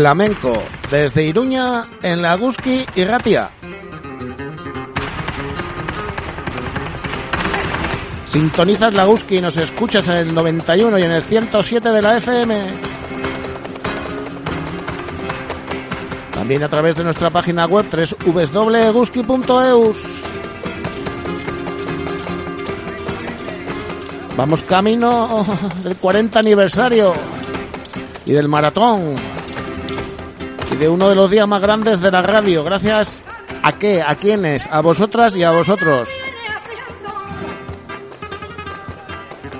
Flamenco, desde Iruña, en Laguski y Ratia. Sintonizas Laguski y nos escuchas en el 91 y en el 107 de la FM. También a través de nuestra página web www.guski.eus. Vamos camino del 40 aniversario y del maratón de uno de los días más grandes de la radio. Gracias a qué, a quiénes, a vosotras y a vosotros.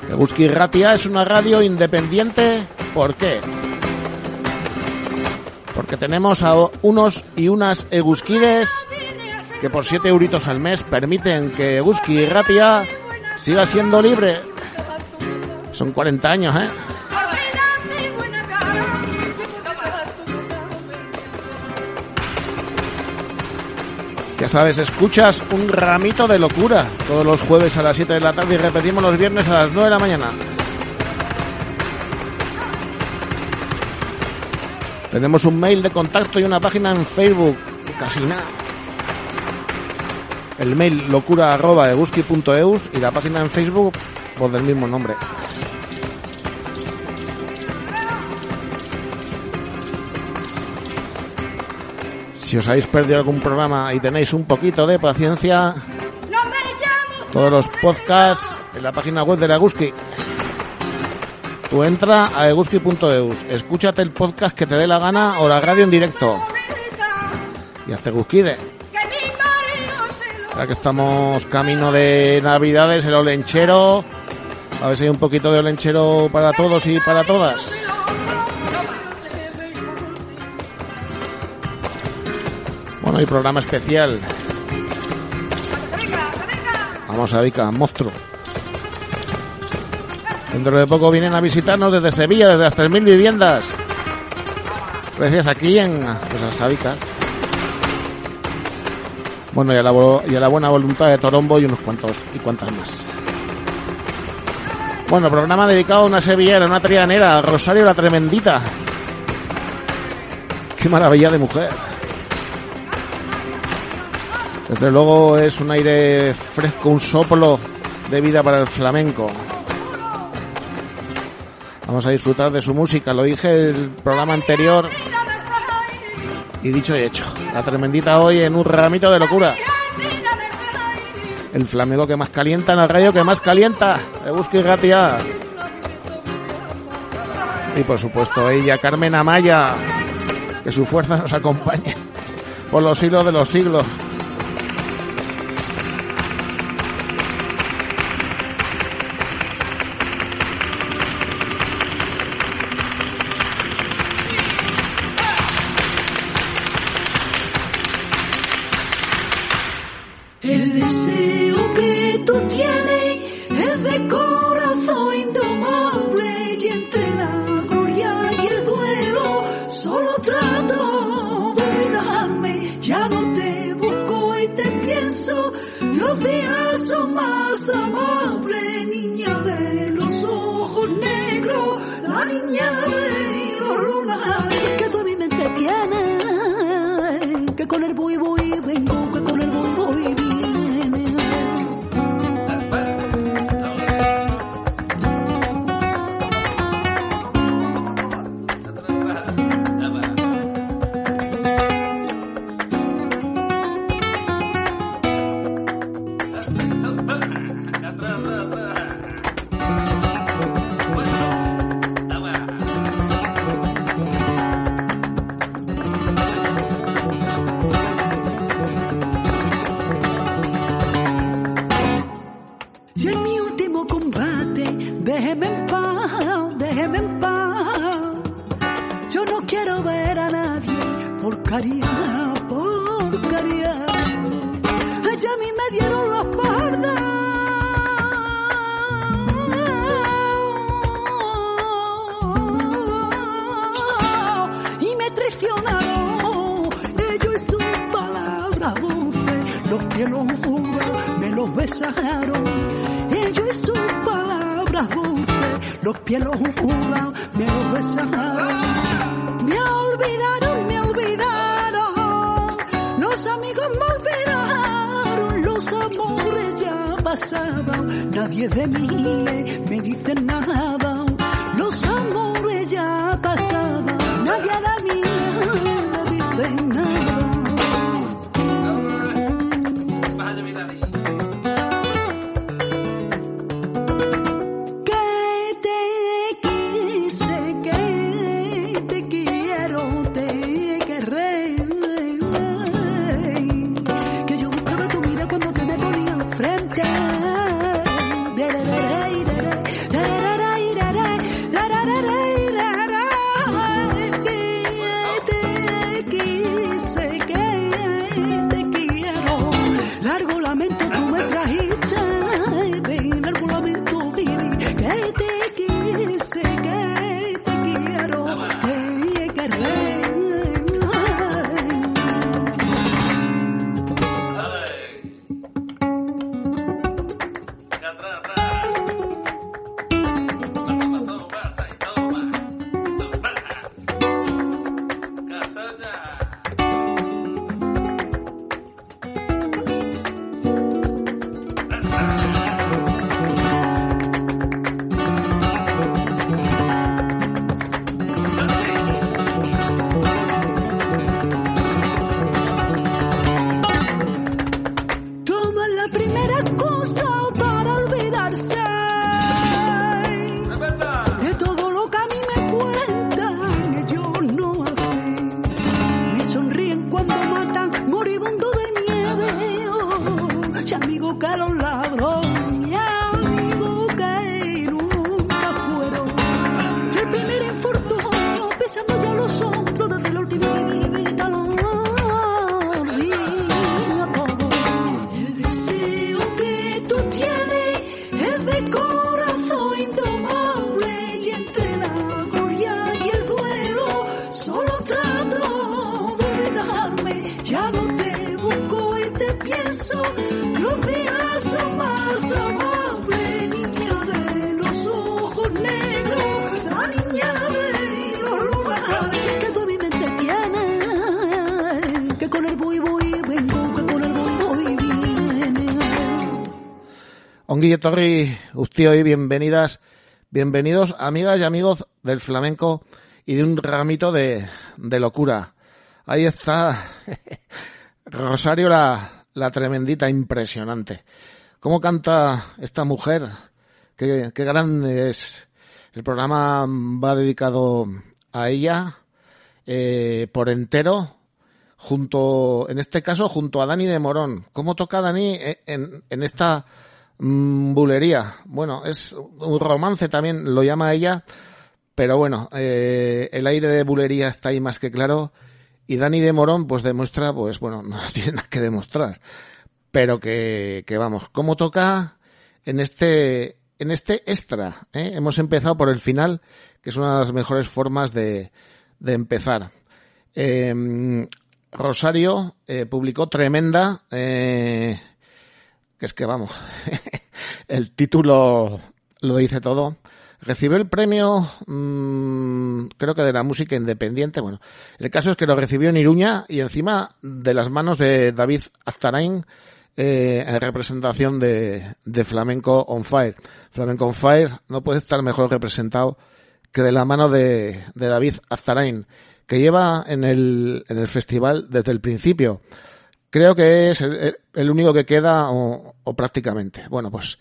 Eguski Ratia es una radio independiente. ¿Por qué? Porque tenemos a unos y unas Eguskides que por 7 euritos al mes permiten que Eguski Ratia siga siendo libre. Son 40 años, ¿eh? Ya sabes, escuchas un ramito de locura todos los jueves a las 7 de la tarde y repetimos los viernes a las 9 de la mañana. Tenemos un mail de contacto y una página en Facebook. Casi nada. El mail locura y la página en Facebook pues del mismo nombre. Si os habéis perdido algún programa y tenéis un poquito de paciencia, todos los podcasts en la página web de la Eguski. Tú entra a eguski.eus, escúchate el podcast que te dé la gana o la radio en directo. Y hazte Guskide. Ahora que estamos camino de Navidades, el olenchero. A ver si hay un poquito de olenchero para todos y para todas. Bueno, hay programa especial. Vamos a Vica, monstruo. Dentro de poco vienen a visitarnos desde Sevilla, desde las 3.000 viviendas. Gracias aquí en pues, las Sabicas. Bueno, y a, la, buena voluntad de Torombo y unos cuantos y cuantas más. Bueno, programa dedicado a una sevillera, una trianera, Rosario la Tremendita. Qué maravilla de mujer. Desde luego es un aire fresco, un soplo de vida para el flamenco. Vamos a disfrutar de su música, lo dije el programa anterior y dicho y hecho. La tremendita hoy en un ramito de locura. El flamenco que más calienta en el rayo que más calienta. De busca y Ratia. Y por supuesto ella, Carmen Amaya. Que su fuerza nos acompañe por los siglos de los siglos. Ya pasaron. Nadie de mí me, dice nada. Los amores Ongi etorri guztioi, bienvenidas, bienvenidos amigas y amigos del flamenco y de un ramito de, de locura. Ahí está Rosario la, la tremendita, impresionante. ¿Cómo canta esta mujer? Qué, grande es. El programa va dedicado a ella eh, por entero, junto, en este caso, junto a Dani de Morón. ¿Cómo toca Dani en, en esta bulería? Bueno, es un romance también, lo llama ella, pero bueno, eh, el aire de bulería está ahí más que claro. Y Dani de Morón, pues demuestra, pues bueno, no tiene nada que demostrar. Pero que, que vamos, ¿cómo toca en este, en este extra? eh? Hemos empezado por el final, que es una de las mejores formas de, de empezar. Eh, Rosario publicó Tremenda, eh, que es que vamos, el título lo dice todo. Recibió el premio, mmm, creo que de la música independiente. Bueno, el caso es que lo recibió en Iruña y encima de las manos de David Aztarain, eh, en representación de, de Flamenco on Fire. Flamenco on Fire no puede estar mejor representado que de la mano de, de David Aztarain, que lleva en el, en el festival desde el principio. Creo que es el, el único que queda o, o prácticamente. Bueno, pues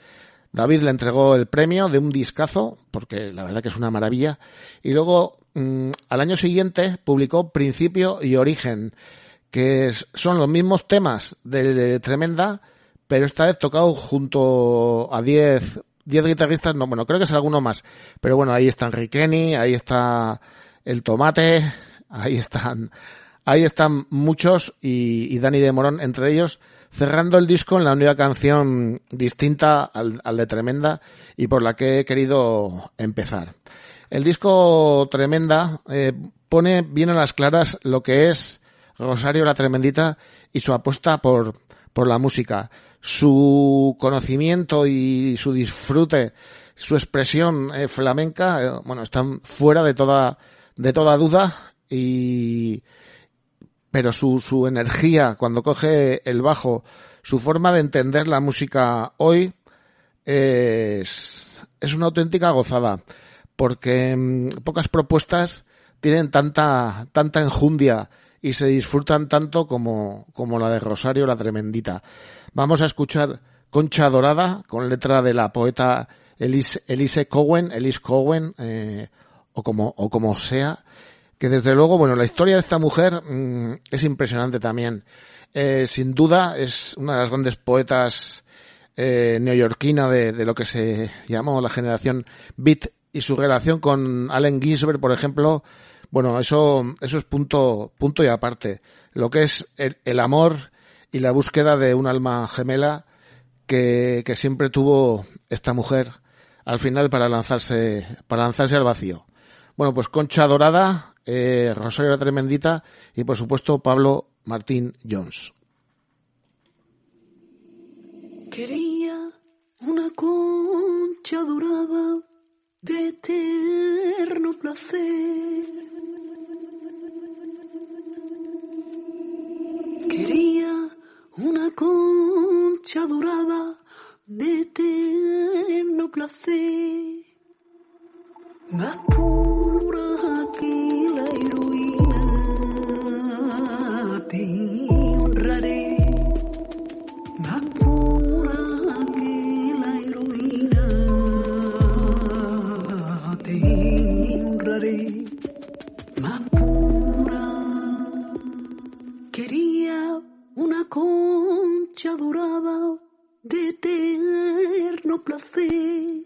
David le entregó el premio de un discazo, porque la verdad que es una maravilla, y luego mmm, al año siguiente publicó Principio y Origen, que son los mismos temas de, de, Tremenda, pero esta vez tocado junto a 10 10 guitarristas, no, bueno, creo que es alguno más, pero bueno, ahí está Enriqueni, ahí está el Tomate, ahí están Ahí están muchos y, Dani de Morón entre ellos, cerrando el disco en la única canción distinta al, de Tremenda y por la que he querido empezar. El disco Tremenda eh, pone bien a las claras lo que es Rosario la Tremendita y su apuesta por, por la música. Su conocimiento y su disfrute, su expresión eh, flamenca, eh, bueno, están fuera de toda, de toda duda y, pero su, su energía cuando coge el bajo, su forma de entender la música hoy es, es una auténtica gozada, porque mm, pocas propuestas tienen tanta, tanta enjundia y se disfrutan tanto como, como la de Rosario la Tremendita. Vamos a escuchar Concha Dorada con letra de la poeta Elise, Elise Cowen, Elise Cowen, eh, o como, o como sea, que desde luego, bueno, la historia de esta mujer mm, es impresionante también. Eh, sin duda es una de las grandes poetas eh, neoyorquina de, de, lo que se llamó la generación Beat y su relación con Allen Ginsberg, por ejemplo, bueno, eso, eso es punto, punto y aparte. Lo que es el, amor y la búsqueda de un alma gemela que, que, siempre tuvo esta mujer al final para lanzarse, para lanzarse al vacío. Bueno, pues Concha Dorada, eh, Rosario Tremendita y por supuesto Pablo Martín Jones. Quería una concha dorada de eterno placer Quería una concha dorada de eterno placer, más te honraré, más pura que la heroína, te honraré, más Quería una concha dorada de eterno placer.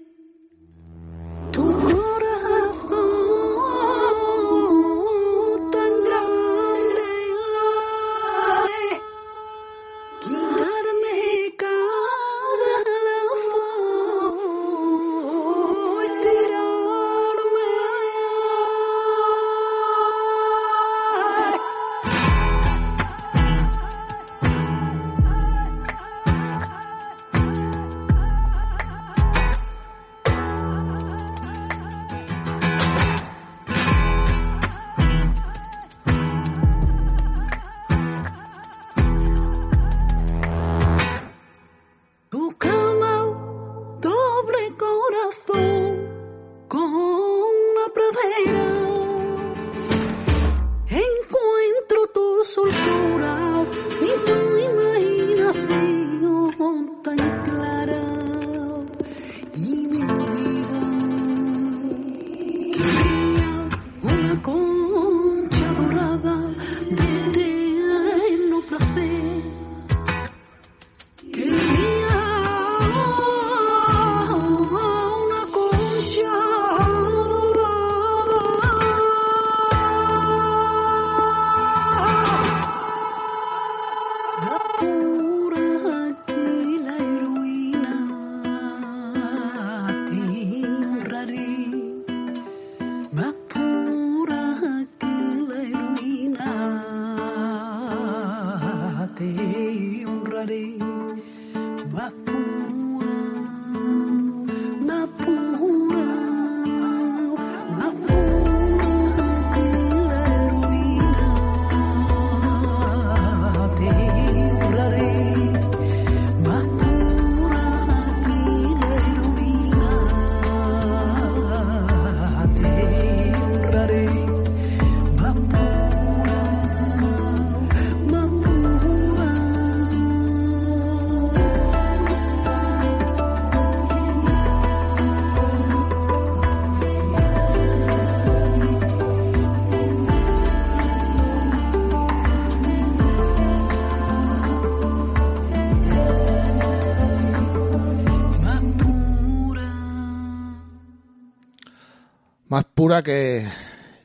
Que,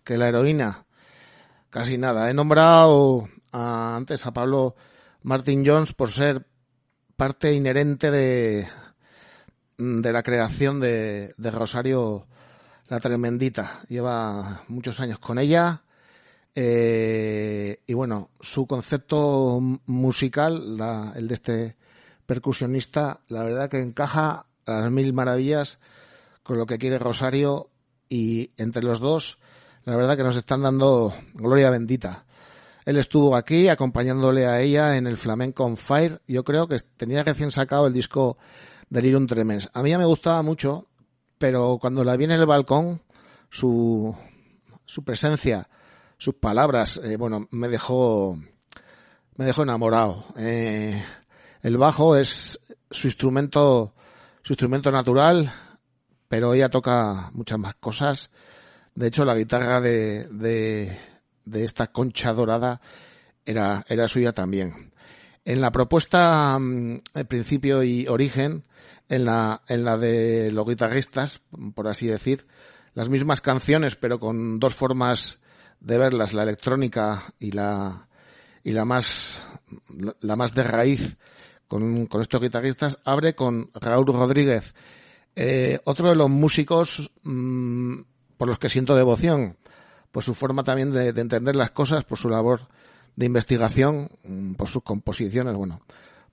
la heroína. casi nada. He nombrado antes a Pablo Martin Jones por ser parte inherente de, de la creación de, Rosario la Tremendita. Lleva muchos años con ella. Eh, y bueno, su concepto musical, el de este percusionista, la verdad que encaja a las mil maravillas con lo que quiere Rosario y entre los dos, la verdad que nos están dando gloria bendita. Él estuvo aquí acompañándole a ella en el Flamenco on Fire. Yo creo que tenía recién sacado el disco Delirium Tremens. A mí ya me gustaba mucho, pero cuando la vi en el balcón, su, su presencia, sus palabras, eh, bueno, me dejó, me dejó enamorado. Eh, el bajo es su instrumento, su instrumento natural, pero ella toca muchas más cosas. De hecho, la guitarra de, de, de esta concha dorada era, era suya también. En la propuesta, mm, el principio y origen, en la, en la de los guitarristas, por así decir, las mismas canciones, pero con dos formas de verlas, la electrónica y la, y la más, la más de raíz con, con estos guitarristas, abre con Raúl Rodríguez, eh, otro de los músicos mm, por los que siento devoción por su forma también de, entender las cosas, por su labor de investigación, mm, por sus composiciones, bueno,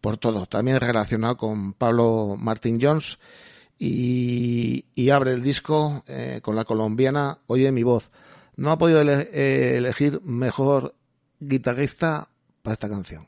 por todo. También relacionado con Pablo Martin Jones y, abre el disco eh, con la colombiana Oye mi voz. No ha podido eh, elegir mejor guitarrista para esta canción.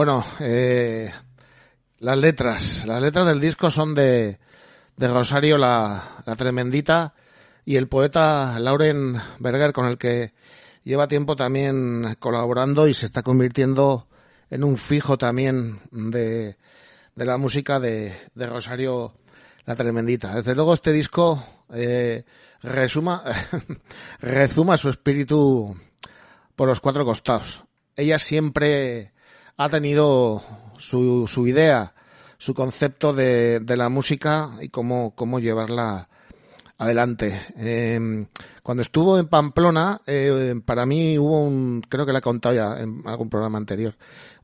Bueno, eh, las letras. Las letras del disco son de, de Rosario la, Tremendita y el poeta Lauren Berger, con el que lleva tiempo también colaborando y se está convirtiendo en un fijo también de, de la música de, de Rosario la Tremendita. Desde luego este disco eh, resuma, su espíritu por los cuatro costados. Ella siempre ha tenido su, su idea, su concepto de, de la música y cómo, cómo llevarla adelante. Eh, cuando estuvo en Pamplona, eh, para mí hubo un, creo que la he contado ya en algún programa anterior,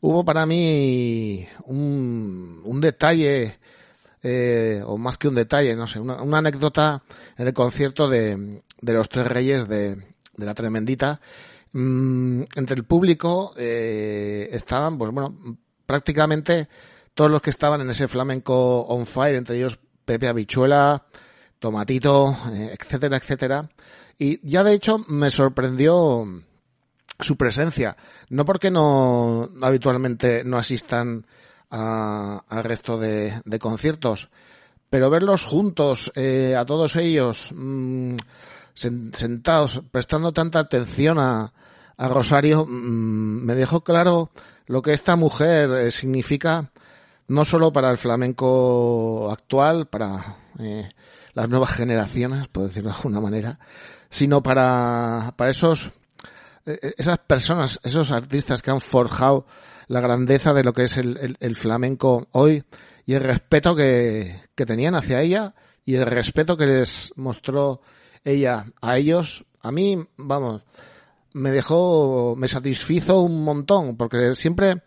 hubo para mí un, un detalle, eh, o más que un detalle, no sé, una, una anécdota en el concierto de, de los Tres Reyes de, de la Tremendita, Mm, entre el público eh, estaban, pues bueno, prácticamente todos los que estaban en ese flamenco on fire, entre ellos Pepe Habichuela, Tomatito, eh, etcétera, etcétera. Y ya de hecho me sorprendió su presencia, no porque no habitualmente no asistan al resto de, conciertos, pero verlos juntos, eh, a todos ellos, mmm, sentados, prestando tanta atención a, a Rosario, mm, me dejó claro lo que esta mujer eh, significa no solo para el flamenco actual, para eh, las nuevas generaciones, por decirlo de alguna manera, sino para, para esos, eh, esas personas, esos artistas que han forjado la grandeza de lo que es el, el, flamenco hoy y el respeto que, que tenían hacia ella y el respeto que les mostró ella a ellos. A mí, vamos, me dejó, me satisfizo un montón, porque siempre,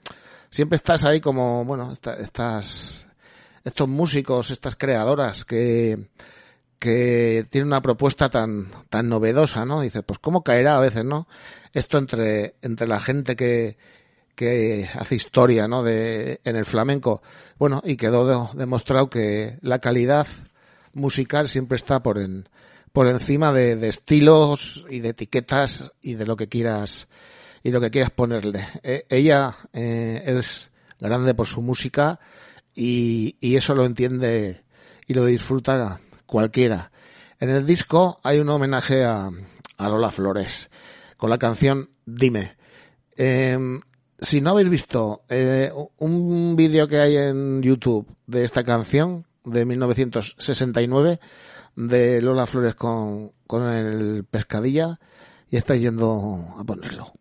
siempre estás ahí como, bueno, estas, estos músicos, estas creadoras que, que tienen una propuesta tan, tan novedosa, ¿no? Dices, pues cómo caerá a veces, ¿no? Esto entre, entre la gente que, que hace historia, ¿no? De, en el flamenco. Bueno, y quedó demostrado que la calidad musical siempre está por en, por encima de, de, estilos y de etiquetas y de lo que quieras y lo que quieras ponerle. E, ella eh, es grande por su música y, y, eso lo entiende y lo disfruta cualquiera. En el disco hay un homenaje a, Lola Flores con la canción Dime. Eh, si no habéis visto eh, un vídeo que hay en YouTube de esta canción de 1969, de Lola Flores con, con el pescadilla y está yendo a ponerlo.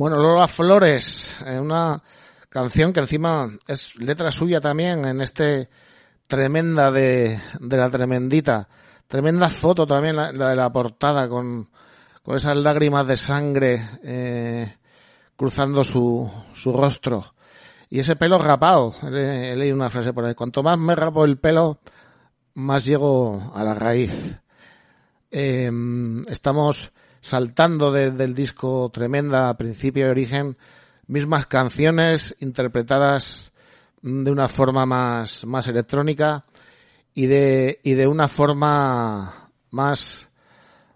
Bueno, Lola Flores, eh, una canción que encima es letra suya también en este tremenda de, de la tremendita. Tremenda foto también la, de la portada con, con esas lágrimas de sangre eh, cruzando su, su rostro. Y ese pelo rapado. He, leído una frase por ahí. Cuanto más me rapo el pelo, más llego a la raíz. Eh, estamos saltando desde el disco Tremenda, principio de origen, mismas canciones interpretadas de una forma más, más electrónica y de, y de una forma más,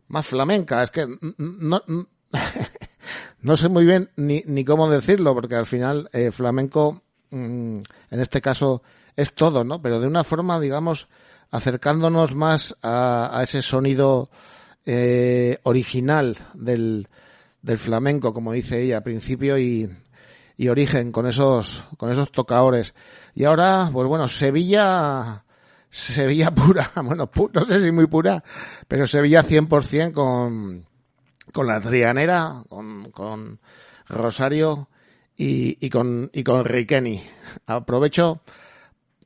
más flamenca. Es que no, no sé muy bien ni, ni cómo decirlo, porque al final eh, flamenco, mm, en este caso, es todo, ¿no? Pero de una forma, digamos, acercándonos más a, a ese sonido eh, original del, del flamenco, como dice ella, principio y, y origen, con esos, con esos tocadores. Y ahora, pues bueno, Sevilla, Sevilla pura, bueno, no sé si muy pura, pero Sevilla 100% con, con la Trianera, con, con Rosario y, y con, y con Riqueni. Aprovecho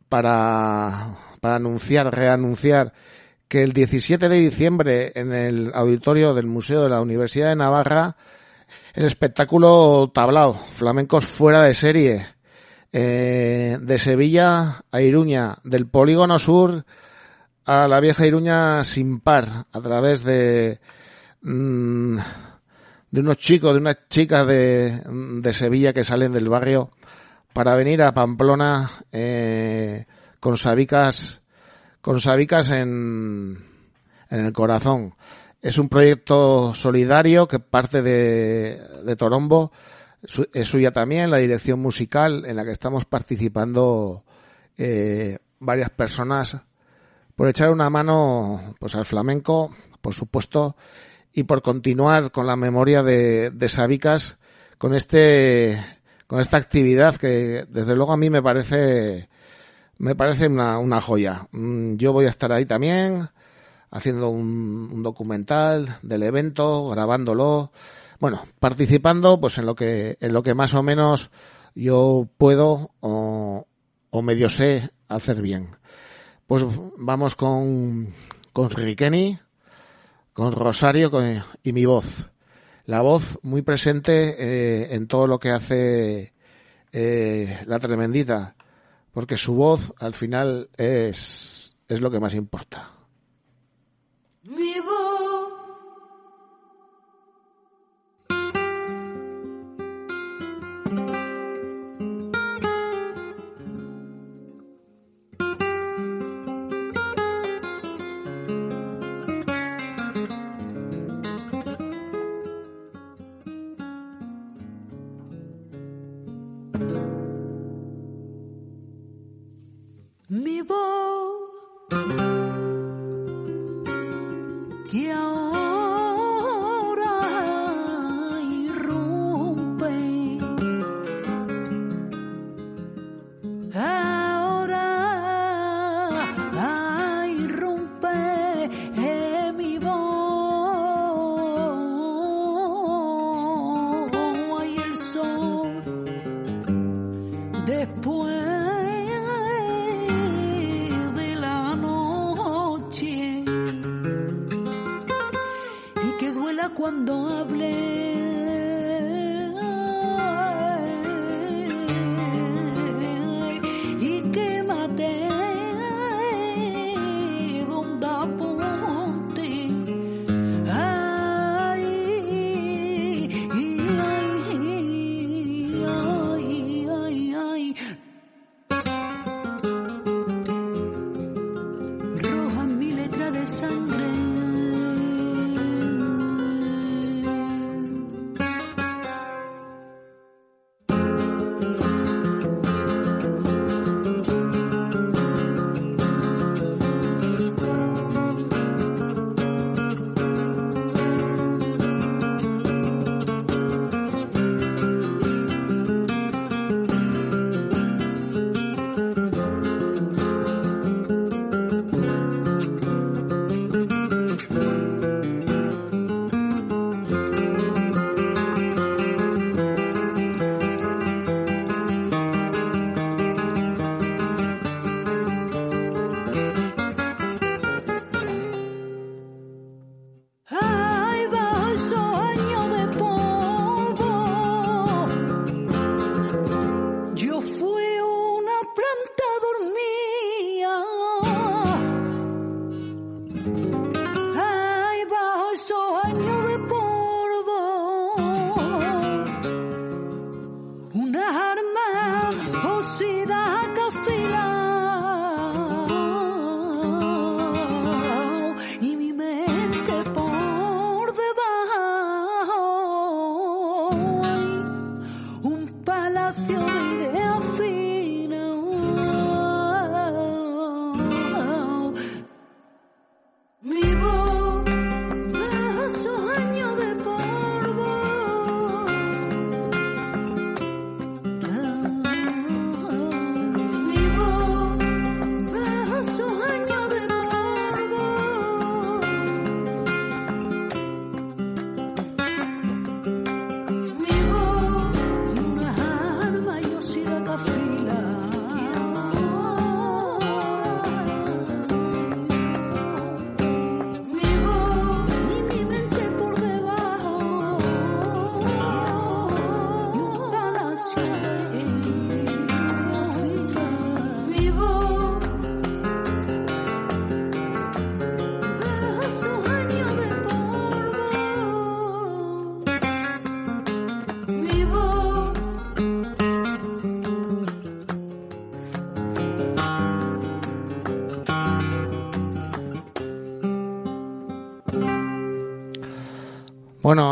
para, para anunciar, reanunciar que el 17 de diciembre en el auditorio del Museo de la Universidad de Navarra el espectáculo tablao, flamencos fuera de serie, eh, de Sevilla a Iruña, del Polígono Sur a la vieja Iruña sin par, a través de, mm, de unos chicos, de unas chicas de, de Sevilla que salen del barrio para venir a Pamplona eh, con sabicas con Sabicas en, en el corazón. Es un proyecto solidario que parte de, de Torombo. Es suya también la dirección musical en la que estamos participando eh, varias personas por echar una mano pues al flamenco, por supuesto, y por continuar con la memoria de, de Sabicas con este con esta actividad que desde luego a mí me parece me parece una, una joya. Mm, yo voy a estar ahí también, haciendo un, un, documental del evento, grabándolo, bueno, participando pues en lo que, en lo que más o menos yo puedo o, o medio sé hacer bien. Pues vamos con, con con Rosario con, y mi voz. La voz muy presente eh, en todo lo que hace eh, la tremendita porque su voz al final es, es lo que más importa.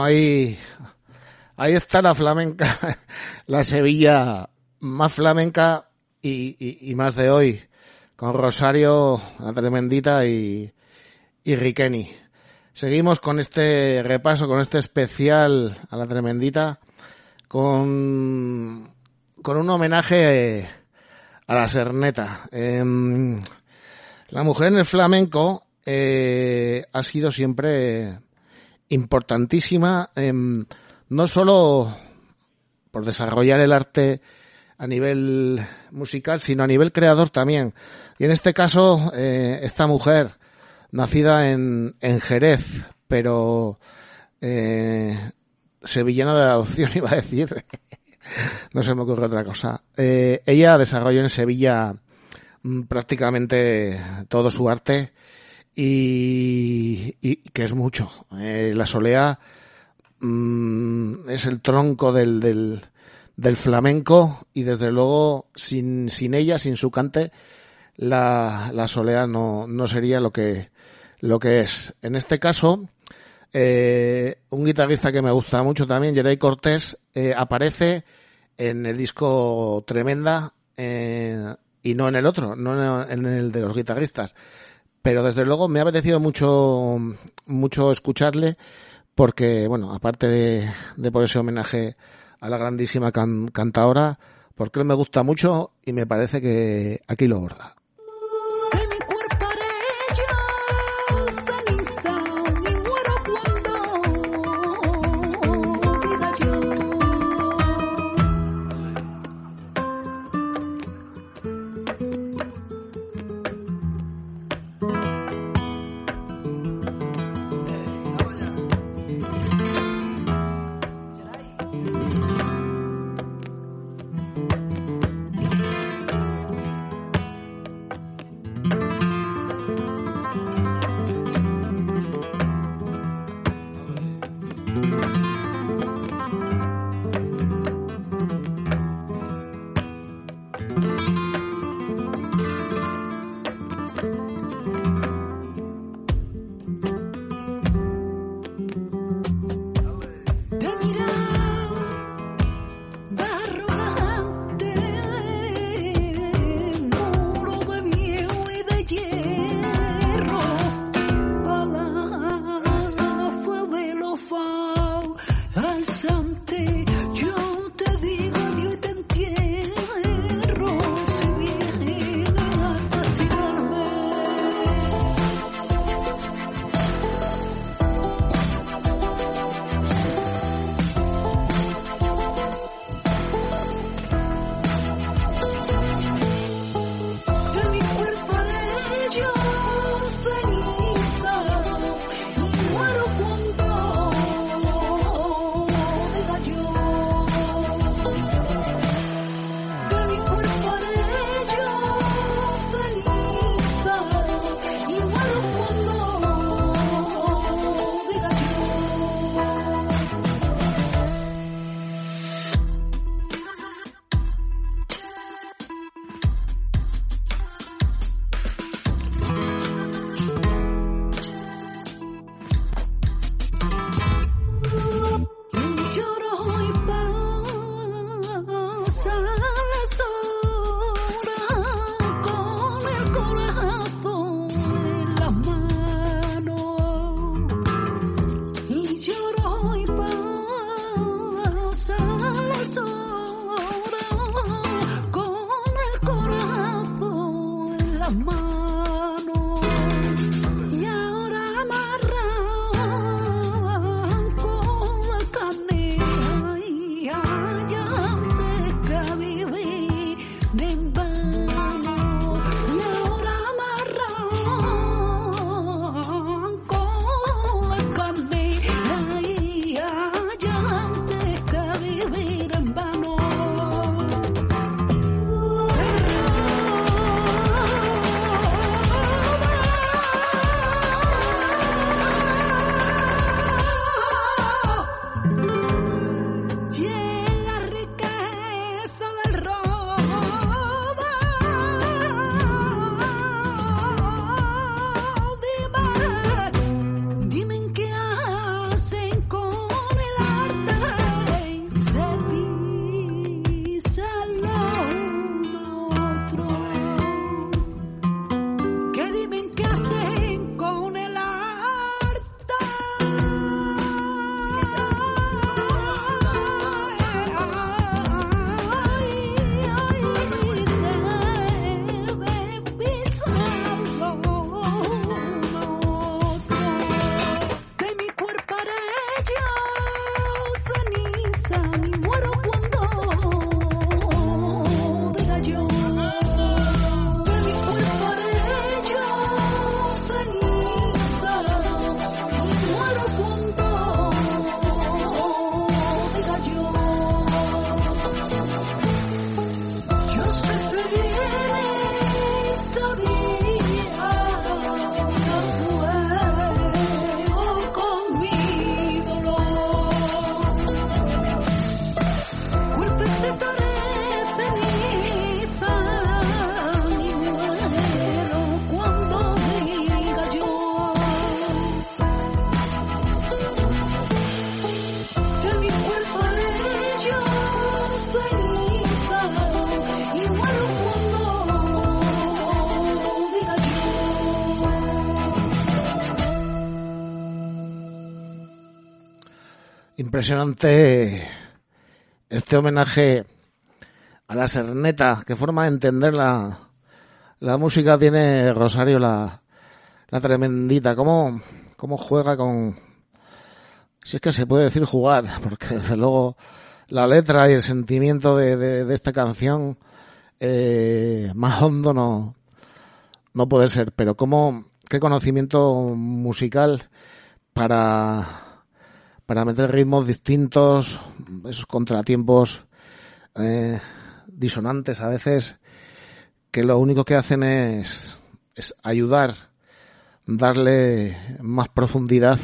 Ahí, ahí está la flamenca, la Sevilla más flamenca y, más de hoy, con Rosario, la tremendita y, y Riqueni. Seguimos con este repaso, con este especial a la tremendita, con, con un homenaje a la Serneta. Em, la mujer en el flamenco eh, ha sido siempre importantísima, em, no solo por desarrollar el arte a nivel musical, sino a nivel creador también. Y en este caso, eh, esta mujer, nacida en, en Jerez, pero eh, sevillana de adopción, iba a decir. no se me ocurre otra cosa. Eh, ella desarrolló en Sevilla mm, prácticamente todo su arte y, que es mucho. Eh, la solea mm, es el tronco del, del, del, flamenco y desde luego sin, sin ella, sin su cante, la, la solea no, no sería lo que, lo que es. En este caso, eh, un guitarrista que me gusta mucho también, Jeray Cortés, eh, aparece en el disco Tremenda eh, y no en el otro, no en el de los guitarristas pero desde luego me ha apetecido mucho, mucho escucharle porque, bueno, aparte de, de por ese homenaje a la grandísima cantadora, porque él me gusta mucho y me parece que aquí lo borda. Impresionante este homenaje a la serneta, que forma de entender la, la música tiene Rosario la, la tremendita. ¿Cómo, ¿Cómo juega con... Si es que se puede decir jugar, porque desde luego la letra y el sentimiento de, de, esta canción eh, más hondo no, no puede ser, pero cómo, qué conocimiento musical para para meter ritmos distintos, esos contratiempos eh, disonantes a veces, que lo único que hacen es, es ayudar, darle más profundidad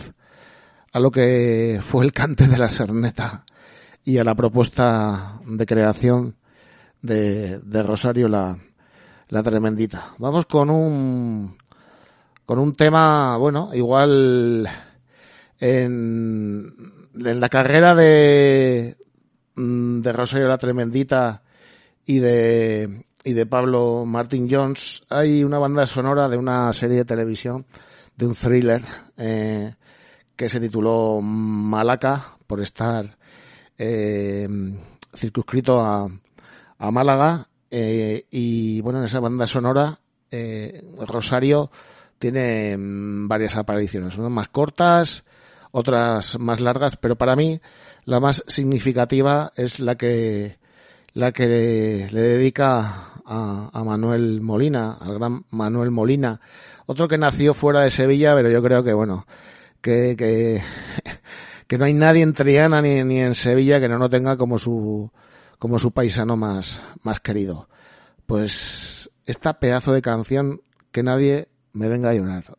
a lo que fue el cante de la serneta y a la propuesta de creación de, de Rosario la, la tremendita. Vamos con un con un tema, bueno, igual en, la carrera de, mm, de Rosario la Tremendita y de, y de Pablo Martin Jones hay una banda sonora de una serie de televisión, de un thriller, eh, que se tituló Malaca, por estar eh, circunscrito a, a Málaga. Eh, y bueno, en esa banda sonora, Rosario tiene mm, varias apariciones, unas más cortas, otras más largas, pero para mí la más significativa es la que la que le, dedica a, Manuel Molina, al gran Manuel Molina, otro que nació fuera de Sevilla, pero yo creo que bueno, que, que, que no hay nadie en Triana ni, ni en Sevilla que no lo tenga como su como su paisano más, más querido. Pues esta pedazo de canción que nadie me venga a llorar.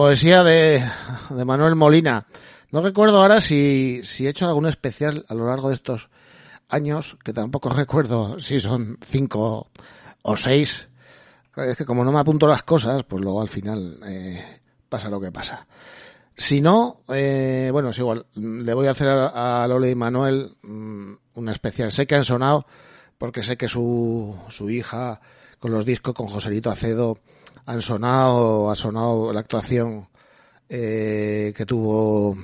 Poesía de, de, Manuel Molina. No recuerdo ahora si, he hecho algún especial a lo largo de estos años, que tampoco recuerdo si son cinco o seis. Es que como no me apunto las cosas, pues luego al final eh, pasa lo que pasa. Si no, eh, bueno, es igual. Le voy a hacer a, a y Manuel mm, una especial. Sé que han sonado porque sé que su, su hija con los discos con Joselito Acedo han sonado, ha sonado la actuación eh, que tuvo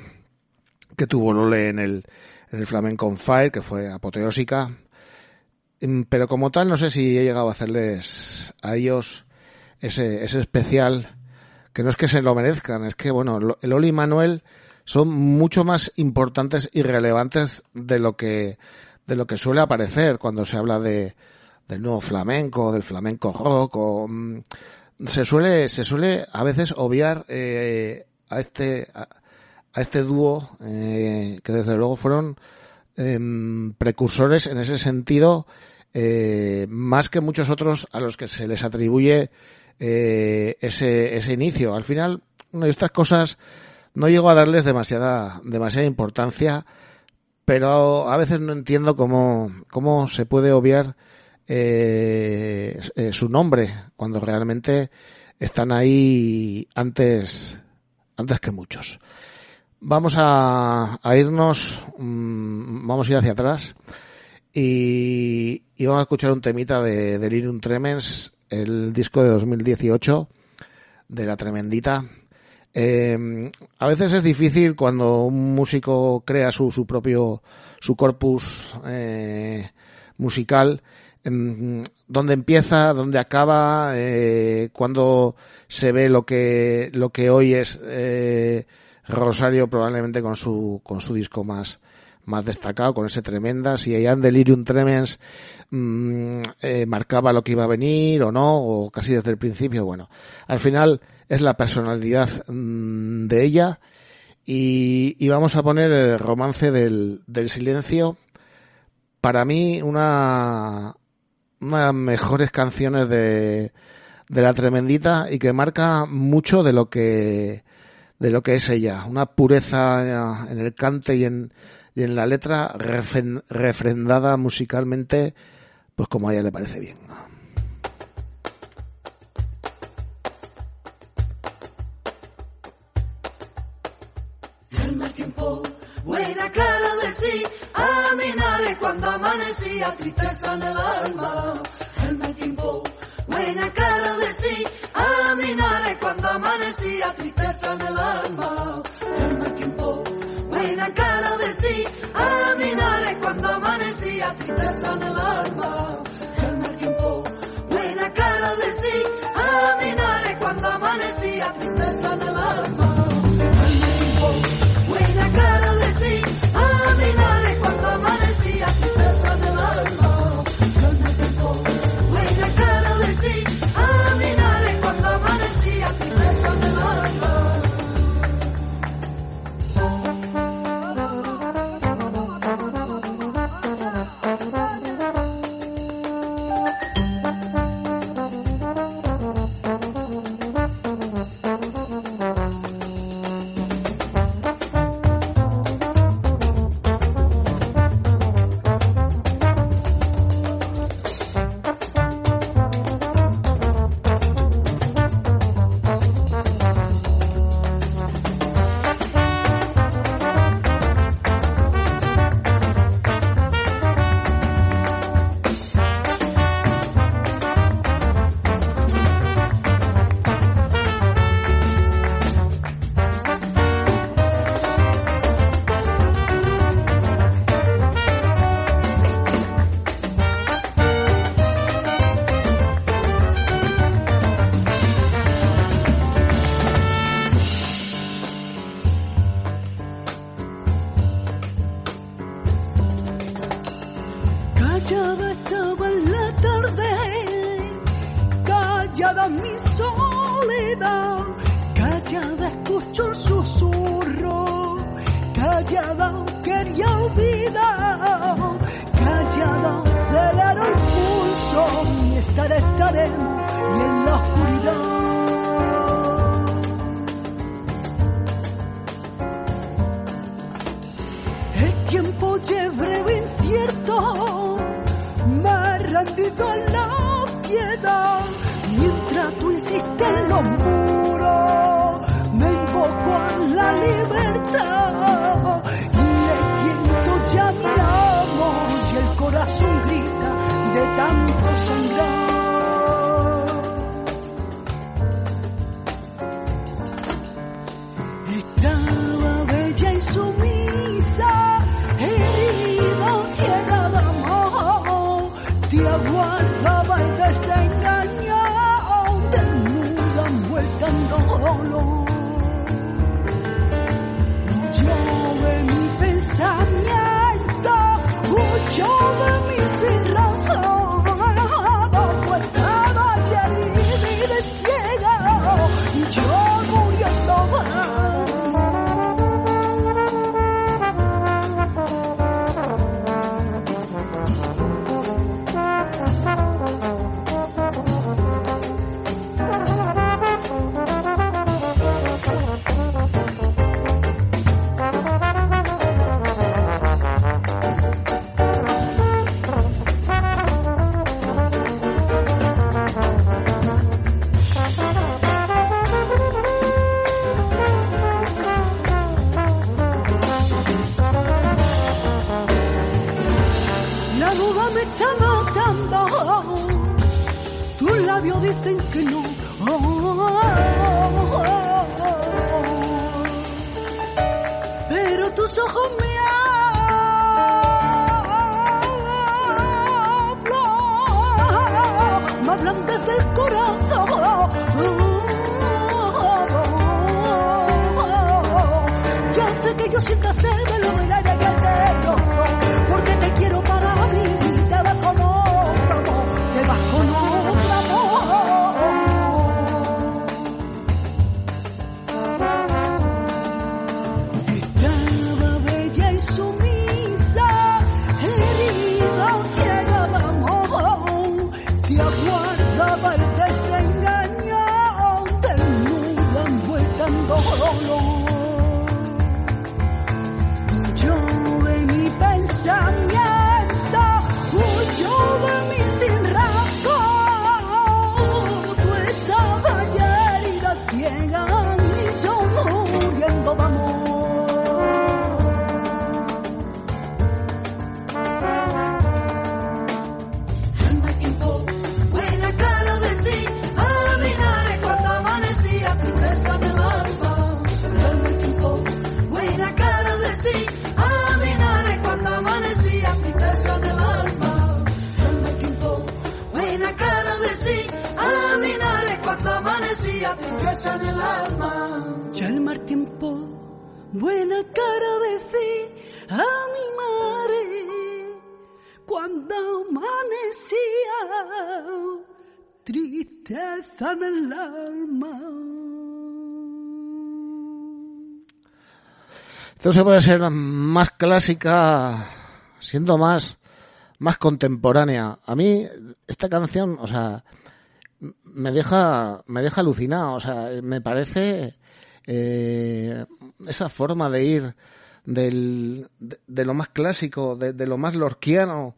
que tuvo Lole en el, en el Flamenco on Fire, que fue apoteósica. Mm, pero como tal, no sé si he llegado a hacerles a ellos ese, ese especial que no es que se lo merezcan, es que, bueno, el y Manuel son mucho más importantes y relevantes de lo que, de lo que suele aparecer cuando se habla de, del nuevo flamenco, del flamenco rock, o, mm, se suele, se suele a veces obviar eh, a este, a, este dúo eh, que desde luego fueron eh, precursores en ese sentido, eh, más que muchos otros a los que se les atribuye eh, ese, ese inicio. Al final, de estas cosas no llego a darles demasiada, demasiada importancia, pero a veces no entiendo cómo, cómo se puede obviar eh, eh, su nombre cuando realmente están ahí antes, antes que muchos. Vamos a, a irnos, mmm, vamos a ir hacia atrás y, y, vamos a escuchar un temita de Delirium Tremens el disco de 2018 de La Tremendita. Eh, a veces es difícil cuando un músico crea su, su propio, su corpus eh, musical, dónde empieza, dónde acaba, eh, cuando se ve lo que, lo que hoy es eh, Rosario probablemente con su, con su disco más, más destacado, con ese tremenda, si en Delirium Tremens mmm, eh, marcaba lo que iba a venir o no, o casi desde el principio, bueno, al final es la personalidad mmm, de ella y, y, vamos a poner el romance del, del silencio, para mí una, las mejores canciones de, de la tremendita y que marca mucho de lo que de lo que es ella, una pureza en el cante y en, y en la letra refrendada musicalmente, pues como a ella le parece bien. Tristeza en el alma. El mal tiempo, buena cara de sí, aminaré cuando amanecía, tristeza en el alma. El mal tiempo, buena cara de sí, aminaré cuando amanecía, tristeza en el alma. El mal tiempo, buena cara de sí, aminaré cuando amanecía, tristeza en el alma. Tristeza en el alma. Ya el mar tiempo, buena cara de sí, a mi madre cuando amanecía, tristeza en el alma. Esto se puede ser más clásica, siendo más, más contemporánea. A mí, esta canción, o sea, me deja, me deja alucinado. O sea, me parece eh, esa forma de ir del, de, lo más clásico, de, lo más lorquiano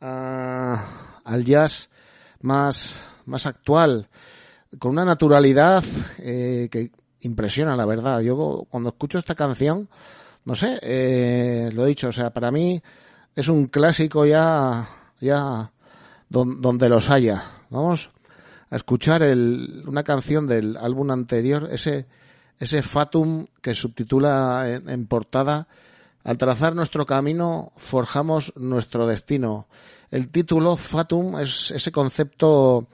a- al jazz más, más actual, con una naturalidad eh, que impresiona, la verdad. Yo cuando escucho esta canción, no sé, eh, lo he dicho, o sea, para mí es un clásico ya, ya don- donde los haya. Vamos escuchar el, una canción del álbum anterior, ese, ese Fatum que subtitula en, en portada Al trazar nuestro camino, forjamos nuestro destino. El título Fatum es ese concepto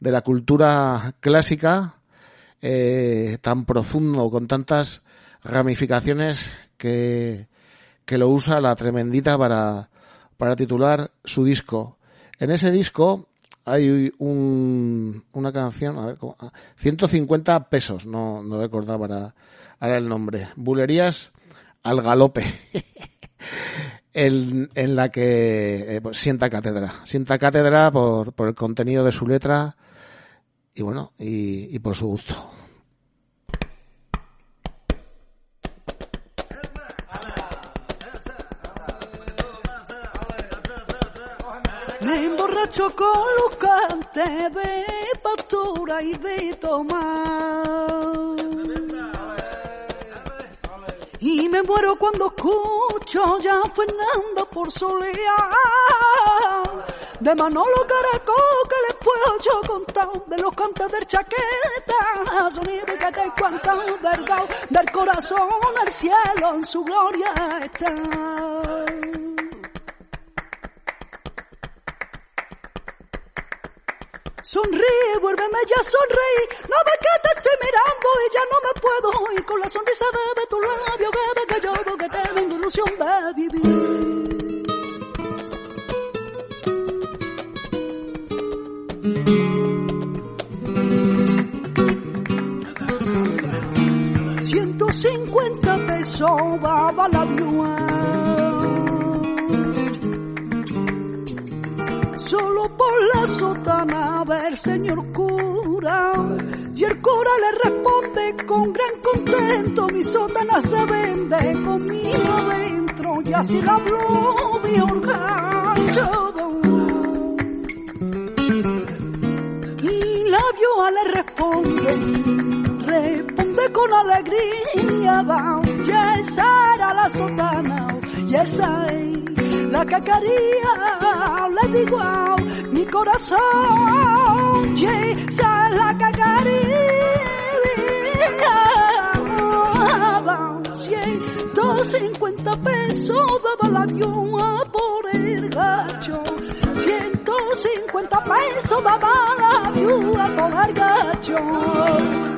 de la cultura clásica eh, tan profundo, con tantas ramificaciones que, que lo usa la tremendita para, para titular su disco. En ese disco hay un, una canción, a ver, ¿cómo? Ah, 150 pesos, no, no recordaba ahora, ahora el nombre. Bulerías al galope. en, en la que eh, pues, sienta cátedra. Sienta cátedra por, por el contenido de su letra y bueno, y por su gusto. Cantes de pastura y de tomar. Y me muero cuando escucho ya Fernando por solear. De Manolo Caracol que les puedo yo contar. De los cantos del chaqueta. Sonido que te cuentan verdad. Del corazón al cielo en su gloria está. Sonríe, vuélveme ya a sonreír. No me que te estoy mirando y ya no me puedo ir con la sonrisa de, tu labio. Bebe que yo porque tengo ilusión de vivir. Ciento cincuenta pesos va la viuda. Señor cura. Y el cura le responde con gran contento mi sotana se vende conmigo adentro y así la habló mi organcho la vioa le responde responde con alegría. Va y esa era la sotana y esa es la cacaría, le digo a mi corazón, che, la cacaría. 150 pesos daba la viuda por el gacho. 150 pesos daba el gacho. 150 pesos daba la viuda por el gacho. 150 pesos daba la viuda por el gacho.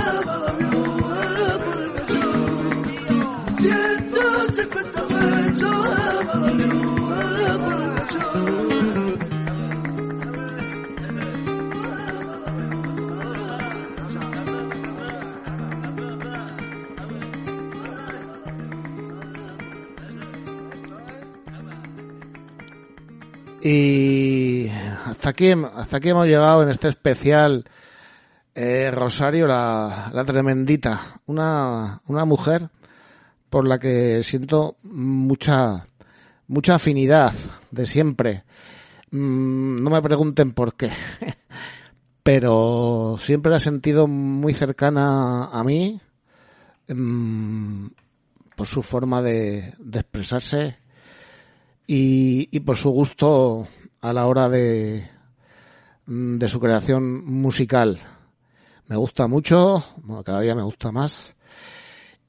Y hasta aquí, hasta aquí hemos llegado en este especial eh, Rosario, la, tremendita, una, una mujer por la que siento mucha, mucha afinidad de siempre. Mm, no me pregunten por qué, pero siempre la he sentido muy cercana a mí mm, por su forma de expresarse y, y, por su gusto a la hora de, de su creación musical. Me gusta mucho, cada día me gusta más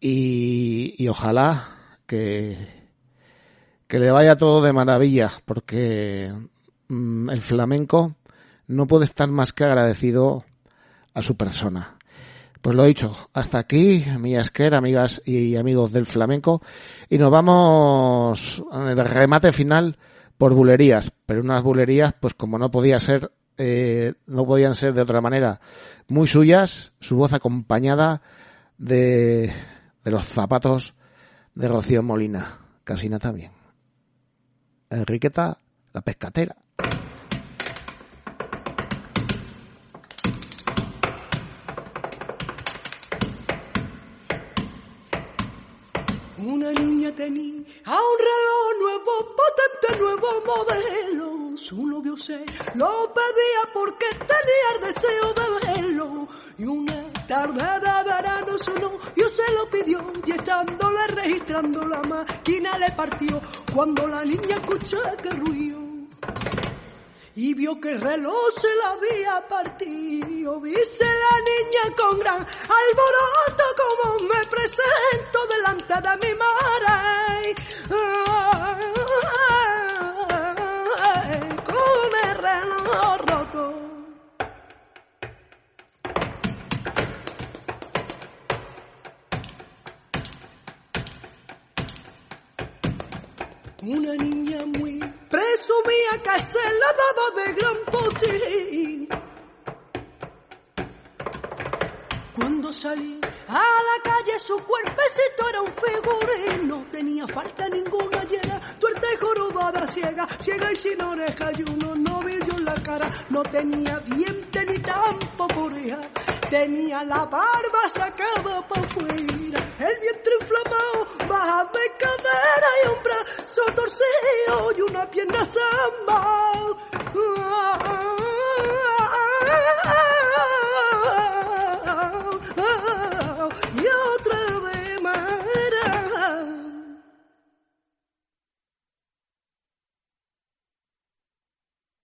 y, y ojalá que, que le vaya todo de maravilla porque mm, el flamenco no puede estar más que agradecido a su persona. Pues lo dicho, hasta aquí, mi esquer, amigas y amigos del flamenco, y nos vamos en el remate final por bulerías, pero unas bulerías, pues como no podía ser, eh, no podían ser de otra manera, muy suyas, su voz acompañada de, de los zapatos de Rocío Molina, Casina también. Enriqueta, la pescatera. Lo pedía porque tenía el deseo de verlo. Y una tarde de verano su novio se lo pidió y estándole registrando la máquina le partió cuando la niña escuchó que ruido y vio que el reloj se la había partido. Dice la niña con gran alboroto como me presento delante de mi madre. Ay, Una niña muy presumía que se la daba de gran potín. Cuando salí a la calle su cuerpecito era un figurín, no tenía falta ninguna llena, tuerta y jorobada ciega, ciega y sin oreja. Y uno no vio la cara, no tenía diente ni tampoco oreja, tenía la barba sacada para fuera, el vientre inflamado, baja de cadera y un brazo torcido y una pierna zamba.